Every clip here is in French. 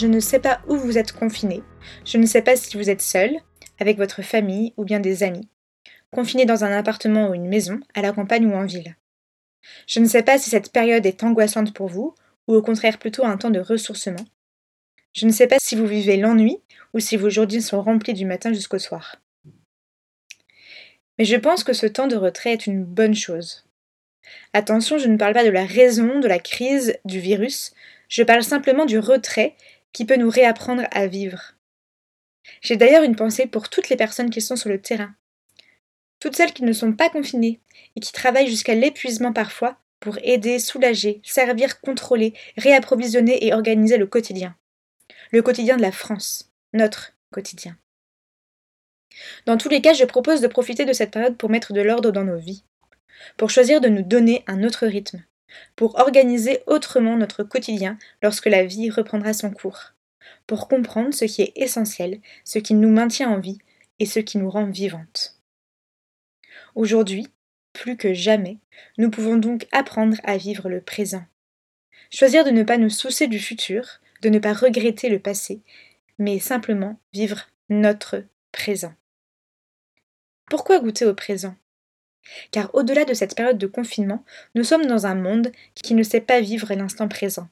Je ne sais pas où vous êtes confiné. Je ne sais pas si vous êtes seul, avec votre famille ou bien des amis, confiné dans un appartement ou une maison, à la campagne ou en ville. Je ne sais pas si cette période est angoissante pour vous, ou au contraire plutôt un temps de ressourcement. Je ne sais pas si vous vivez l'ennui ou si vos journées sont remplis du matin jusqu'au soir. Mais je pense que ce temps de retrait est une bonne chose. Attention, je ne parle pas de la raison de la crise du virus, je parle simplement du retrait qui peut nous réapprendre à vivre. J'ai d'ailleurs une pensée pour toutes les personnes qui sont sur le terrain, toutes celles qui ne sont pas confinées et qui travaillent jusqu'à l'épuisement parfois pour aider, soulager, servir, contrôler, réapprovisionner et organiser le quotidien. Le quotidien de la France, notre quotidien. Dans tous les cas, je propose de profiter de cette période pour mettre de l'ordre dans nos vies, pour choisir de nous donner un autre rythme, pour organiser autrement notre quotidien lorsque la vie reprendra son cours, pour comprendre ce qui est essentiel, ce qui nous maintient en vie et ce qui nous rend vivantes. Aujourd'hui, plus que jamais, nous pouvons donc apprendre à vivre le présent. Choisir de ne pas nous soucier du futur, de ne pas regretter le passé, mais simplement vivre notre présent. Pourquoi goûter au présent? Car au-delà de cette période de confinement, nous sommes dans un monde qui ne sait pas vivre l'instant présent,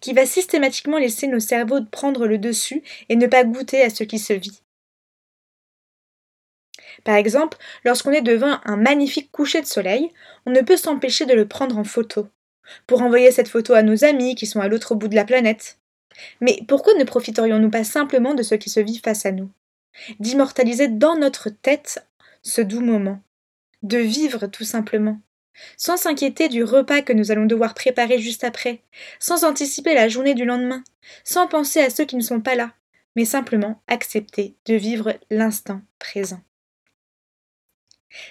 qui va systématiquement laisser nos cerveaux prendre le dessus et ne pas goûter à ce qui se vit. Par exemple, lorsqu'on est devant un magnifique coucher de soleil, on ne peut s'empêcher de le prendre en photo, pour envoyer cette photo à nos amis qui sont à l'autre bout de la planète. Mais pourquoi ne profiterions-nous pas simplement de ce qui se vit face à nous? D'immortaliser dans notre tête ce doux moment de vivre tout simplement, sans s'inquiéter du repas que nous allons devoir préparer juste après, sans anticiper la journée du lendemain, sans penser à ceux qui ne sont pas là, mais simplement accepter de vivre l'instant présent.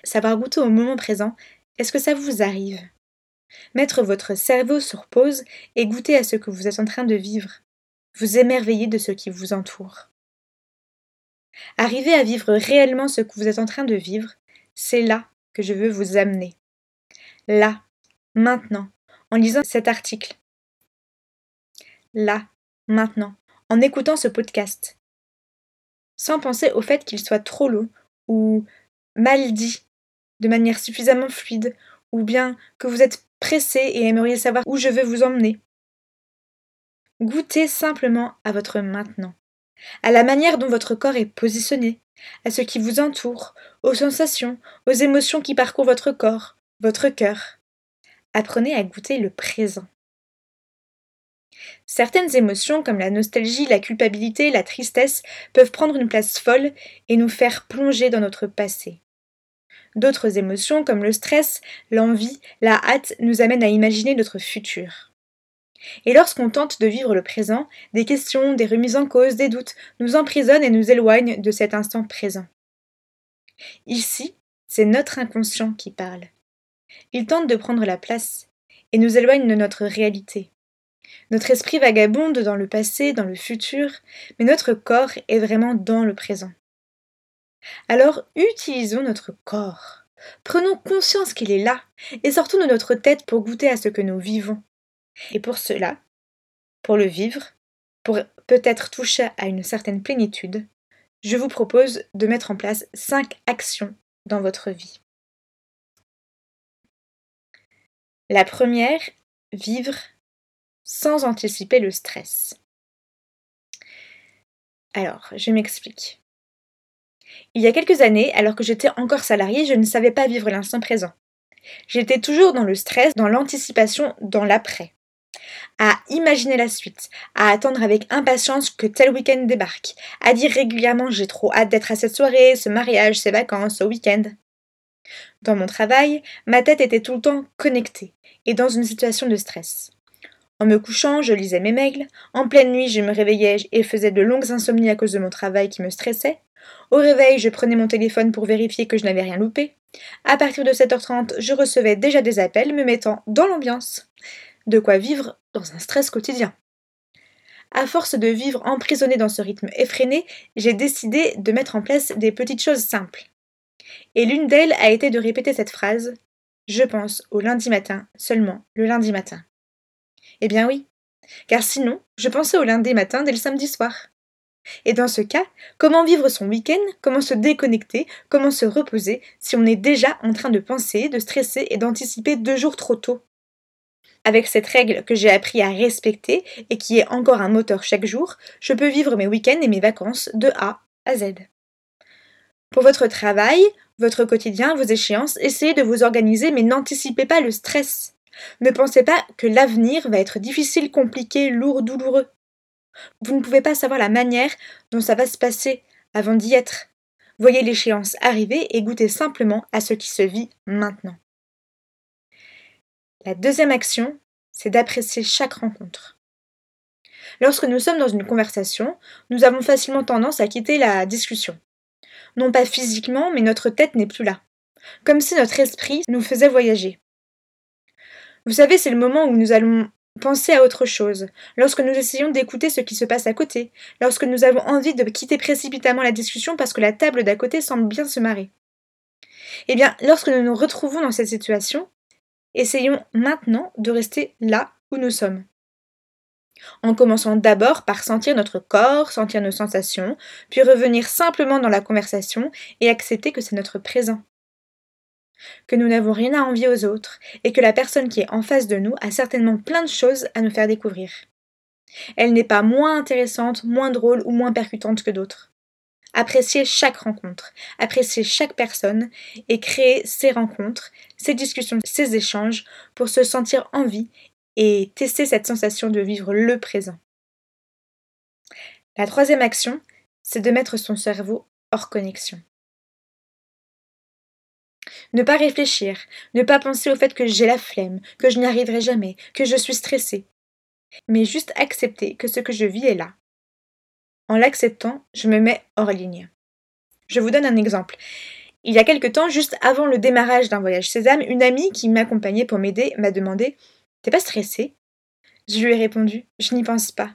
Savoir goûter au moment présent, est-ce que ça vous arrive? Mettre votre cerveau sur pause et goûter à ce que vous êtes en train de vivre, vous émerveiller de ce qui vous entoure. Arriver à vivre réellement ce que vous êtes en train de vivre, c'est là que je veux vous amener. Là, maintenant, en lisant cet article. Là, maintenant, en écoutant ce podcast. Sans penser au fait qu'il soit trop long ou mal dit, de manière suffisamment fluide, ou bien que vous êtes pressé et aimeriez savoir où je veux vous emmener. Goûtez simplement à votre maintenant, à la manière dont votre corps est positionné, à ce qui vous entoure, aux sensations, aux émotions qui parcourent votre corps, votre cœur. Apprenez à goûter le présent. Certaines émotions comme la nostalgie, la culpabilité, la tristesse peuvent prendre une place folle et nous faire plonger dans notre passé. D'autres émotions comme le stress, l'envie, la hâte nous amènent à imaginer notre futur. Et lorsqu'on tente de vivre le présent, des questions, des remises en cause, des doutes nous emprisonnent et nous éloignent de cet instant présent. Ici, c'est notre inconscient qui parle. Il tente de prendre la place et nous éloigne de notre réalité. Notre esprit vagabonde dans le passé, dans le futur, mais notre corps est vraiment dans le présent. Alors utilisons notre corps. Prenons conscience qu'il est là et sortons de notre tête pour goûter à ce que nous vivons. Et pour cela, pour le vivre, pour peut-être toucher à une certaine plénitude, je vous propose de mettre en place cinq actions dans votre vie. La première, vivre sans anticiper le stress. Alors, je m'explique. Il y a quelques années, alors que j'étais encore salariée, je ne savais pas vivre l'instant présent. J'étais toujours dans le stress, dans l'anticipation, dans l'après à imaginer la suite, à attendre avec impatience que tel week-end débarque, à dire régulièrement j'ai trop hâte d'être à cette soirée, ce mariage, ces vacances, ce week-end. Dans mon travail, ma tête était tout le temps connectée et dans une situation de stress. En me couchant, je lisais mes mails. En pleine nuit, je me réveillais et faisais de longues insomnies à cause de mon travail qui me stressait. Au réveil, je prenais mon téléphone pour vérifier que je n'avais rien loupé. À partir de 7h30, je recevais déjà des appels me mettant dans l'ambiance. De quoi vivre dans un stress quotidien. À force de vivre emprisonné dans ce rythme effréné, j'ai décidé de mettre en place des petites choses simples. Et l'une d'elles a été de répéter cette phrase Je pense au lundi matin, seulement le lundi matin. Eh bien oui, car sinon, je pensais au lundi matin dès le samedi soir. Et dans ce cas, comment vivre son week-end, comment se déconnecter, comment se reposer si on est déjà en train de penser, de stresser et d'anticiper deux jours trop tôt? Avec cette règle que j'ai appris à respecter et qui est encore un moteur chaque jour, je peux vivre mes week-ends et mes vacances de A à Z. Pour votre travail, votre quotidien, vos échéances, essayez de vous organiser mais n'anticipez pas le stress. Ne pensez pas que l'avenir va être difficile, compliqué, lourd, douloureux. Vous ne pouvez pas savoir la manière dont ça va se passer avant d'y être. Voyez l'échéance arriver et goûtez simplement à ce qui se vit maintenant. La deuxième action, c'est d'apprécier chaque rencontre. Lorsque nous sommes dans une conversation, nous avons facilement tendance à quitter la discussion. Non pas physiquement, mais notre tête n'est plus là. Comme si notre esprit nous faisait voyager. Vous savez, c'est le moment où nous allons penser à autre chose, lorsque nous essayons d'écouter ce qui se passe à côté, lorsque nous avons envie de quitter précipitamment la discussion parce que la table d'à côté semble bien se marrer. Eh bien, lorsque nous nous retrouvons dans cette situation, essayons maintenant de rester là où nous sommes. En commençant d'abord par sentir notre corps, sentir nos sensations, puis revenir simplement dans la conversation et accepter que c'est notre présent que nous n'avons rien à envier aux autres, et que la personne qui est en face de nous a certainement plein de choses à nous faire découvrir. Elle n'est pas moins intéressante, moins drôle ou moins percutante que d'autres. Appréciez chaque rencontre, appréciez chaque personne et créez ces rencontres, ces discussions, ces échanges pour se sentir en vie et tester cette sensation de vivre le présent. La troisième action, c'est de mettre son cerveau hors connexion. Ne pas réfléchir, ne pas penser au fait que j'ai la flemme, que je n'y arriverai jamais, que je suis stressée. Mais juste accepter que ce que je vis est là. En l'acceptant, je me mets hors ligne. Je vous donne un exemple. Il y a quelque temps, juste avant le démarrage d'un voyage Sésame, une amie qui m'accompagnait pour m'aider m'a demandé T'es pas stressée? Je lui ai répondu Je n'y pense pas.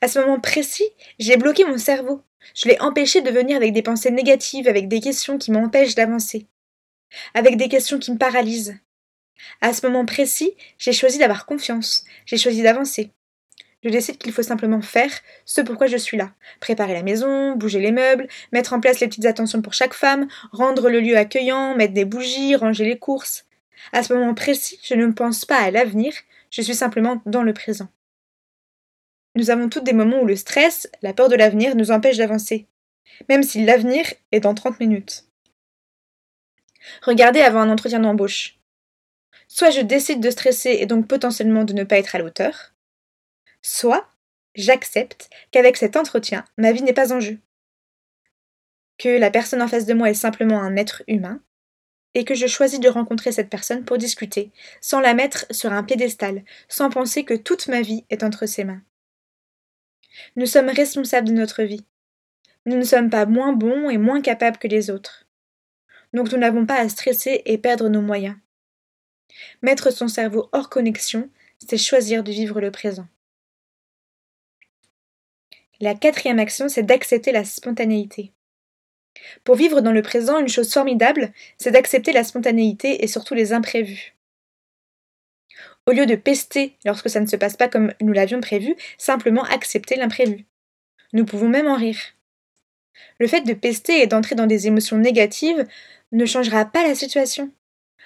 À ce moment précis, j'ai bloqué mon cerveau. Je l'ai empêché de venir avec des pensées négatives, avec des questions qui m'empêchent d'avancer avec des questions qui me paralysent. À ce moment précis, j'ai choisi d'avoir confiance, j'ai choisi d'avancer. Je décide qu'il faut simplement faire ce pourquoi je suis là. Préparer la maison, bouger les meubles, mettre en place les petites attentions pour chaque femme, rendre le lieu accueillant, mettre des bougies, ranger les courses. À ce moment précis, je ne pense pas à l'avenir, je suis simplement dans le présent. Nous avons tous des moments où le stress, la peur de l'avenir nous empêche d'avancer, même si l'avenir est dans 30 minutes. Regardez avant un entretien d'embauche. Soit je décide de stresser et donc potentiellement de ne pas être à l'auteur, soit j'accepte qu'avec cet entretien, ma vie n'est pas en jeu. Que la personne en face de moi est simplement un être humain, et que je choisis de rencontrer cette personne pour discuter, sans la mettre sur un piédestal, sans penser que toute ma vie est entre ses mains. Nous sommes responsables de notre vie. Nous ne sommes pas moins bons et moins capables que les autres donc nous n'avons pas à stresser et perdre nos moyens. Mettre son cerveau hors connexion, c'est choisir de vivre le présent. La quatrième action, c'est d'accepter la spontanéité. Pour vivre dans le présent, une chose formidable, c'est d'accepter la spontanéité et surtout les imprévus. Au lieu de pester lorsque ça ne se passe pas comme nous l'avions prévu, simplement accepter l'imprévu. Nous pouvons même en rire. Le fait de pester et d'entrer dans des émotions négatives ne changera pas la situation.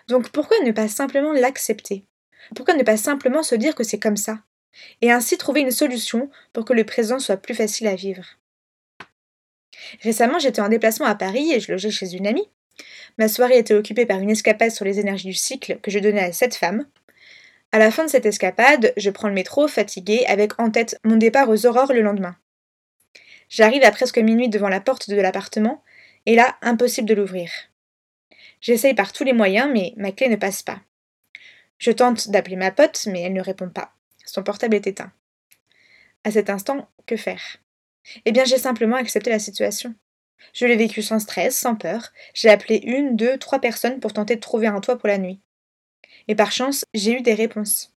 Donc pourquoi ne pas simplement l'accepter? Pourquoi ne pas simplement se dire que c'est comme ça? Et ainsi trouver une solution pour que le présent soit plus facile à vivre. Récemment, j'étais en déplacement à Paris et je logeais chez une amie. Ma soirée était occupée par une escapade sur les énergies du cycle que je donnais à cette femme. À la fin de cette escapade, je prends le métro, fatiguée, avec en tête mon départ aux aurores le lendemain. J'arrive à presque minuit devant la porte de l'appartement, et là, impossible de l'ouvrir. J'essaye par tous les moyens, mais ma clé ne passe pas. Je tente d'appeler ma pote, mais elle ne répond pas. Son portable est éteint. À cet instant, que faire? Eh bien, j'ai simplement accepté la situation. Je l'ai vécu sans stress, sans peur. J'ai appelé une, deux, trois personnes pour tenter de trouver un toit pour la nuit. Et par chance, j'ai eu des réponses.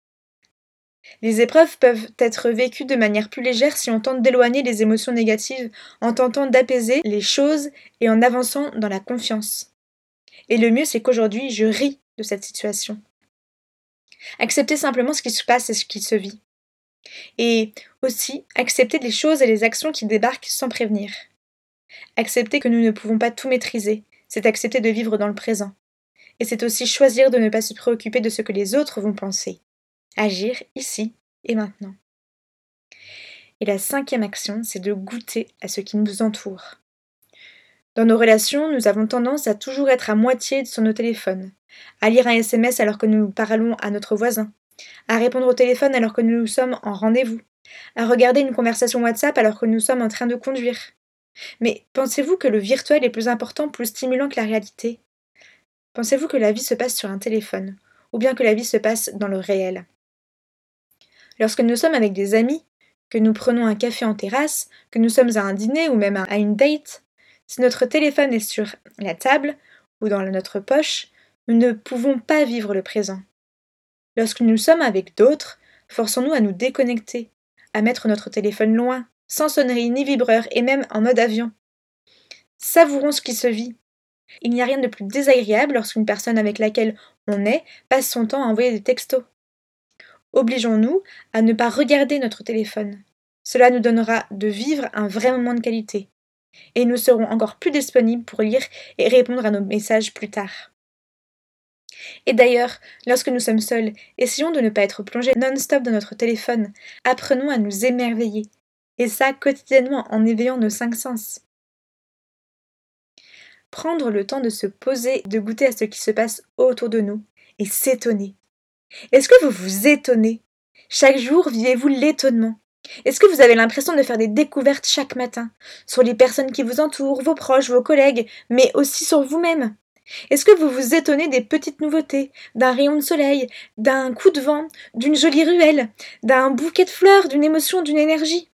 Les épreuves peuvent être vécues de manière plus légère si on tente d'éloigner les émotions négatives, en tentant d'apaiser les choses et en avançant dans la confiance. Et le mieux, c'est qu'aujourd'hui, je ris de cette situation. Accepter simplement ce qui se passe et ce qui se vit. Et aussi, accepter les choses et les actions qui débarquent sans prévenir. Accepter que nous ne pouvons pas tout maîtriser, c'est accepter de vivre dans le présent. Et c'est aussi choisir de ne pas se préoccuper de ce que les autres vont penser. Agir ici et maintenant. Et la cinquième action, c'est de goûter à ce qui nous entoure. Dans nos relations, nous avons tendance à toujours être à moitié sur nos téléphones, à lire un SMS alors que nous parlons à notre voisin, à répondre au téléphone alors que nous sommes en rendez-vous, à regarder une conversation WhatsApp alors que nous sommes en train de conduire, mais pensez-vous que le virtuel est plus important, plus stimulant que la réalité? Pensez-vous que la vie se passe sur un téléphone, ou bien que la vie se passe dans le réel? Lorsque nous sommes avec des amis, que nous prenons un café en terrasse, que nous sommes à un dîner ou même à une date, si notre téléphone est sur la table ou dans notre poche, nous ne pouvons pas vivre le présent. Lorsque nous sommes avec d'autres, forçons-nous à nous déconnecter, à mettre notre téléphone loin, sans sonnerie ni vibreur et même en mode avion. Savourons ce qui se vit. Il n'y a rien de plus désagréable lorsqu'une personne avec laquelle on est passe son temps à envoyer des textos. Obligeons-nous à ne pas regarder notre téléphone. Cela nous donnera de vivre un vrai moment de qualité. Et nous serons encore plus disponibles pour lire et répondre à nos messages plus tard. Et d'ailleurs, lorsque nous sommes seuls, essayons de ne pas être plongés non-stop dans notre téléphone. Apprenons à nous émerveiller, et ça quotidiennement en éveillant nos cinq sens. Prendre le temps de se poser, de goûter à ce qui se passe autour de nous et s'étonner. Est-ce que vous vous étonnez? Chaque jour, vivez-vous l'étonnement? Est-ce que vous avez l'impression de faire des découvertes chaque matin? Sur les personnes qui vous entourent, vos proches, vos collègues, mais aussi sur vous-même. Est-ce que vous vous étonnez des petites nouveautés, d'un rayon de soleil, d'un coup de vent, d'une jolie ruelle, d'un bouquet de fleurs, d'une émotion, d'une énergie?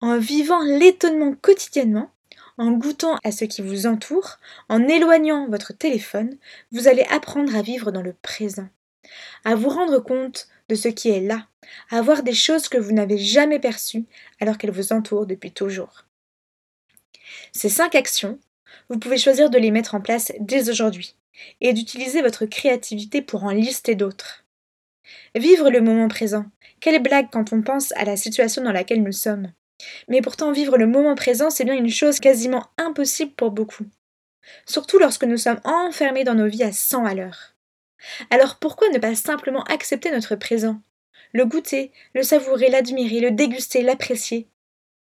En vivant l'étonnement quotidiennement, en goûtant à ce qui vous entoure, en éloignant votre téléphone, vous allez apprendre à vivre dans le présent, à vous rendre compte de ce qui est là, à voir des choses que vous n'avez jamais perçues alors qu'elles vous entourent depuis toujours. Ces cinq actions, vous pouvez choisir de les mettre en place dès aujourd'hui et d'utiliser votre créativité pour en lister d'autres. Vivre le moment présent. Quelle blague quand on pense à la situation dans laquelle nous sommes. Mais pourtant, vivre le moment présent, c'est bien une chose quasiment impossible pour beaucoup. Surtout lorsque nous sommes enfermés dans nos vies à 100 à l'heure. Alors pourquoi ne pas simplement accepter notre présent? Le goûter, le savourer, l'admirer, le déguster, l'apprécier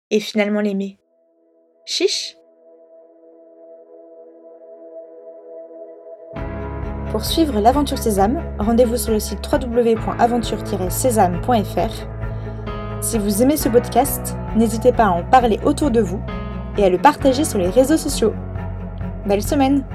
et finalement l'aimer. Chiche! Pour suivre l'aventure Sésame, rendez-vous sur le site www.aventure-sésame.fr si vous aimez ce podcast, n'hésitez pas à en parler autour de vous et à le partager sur les réseaux sociaux. Belle semaine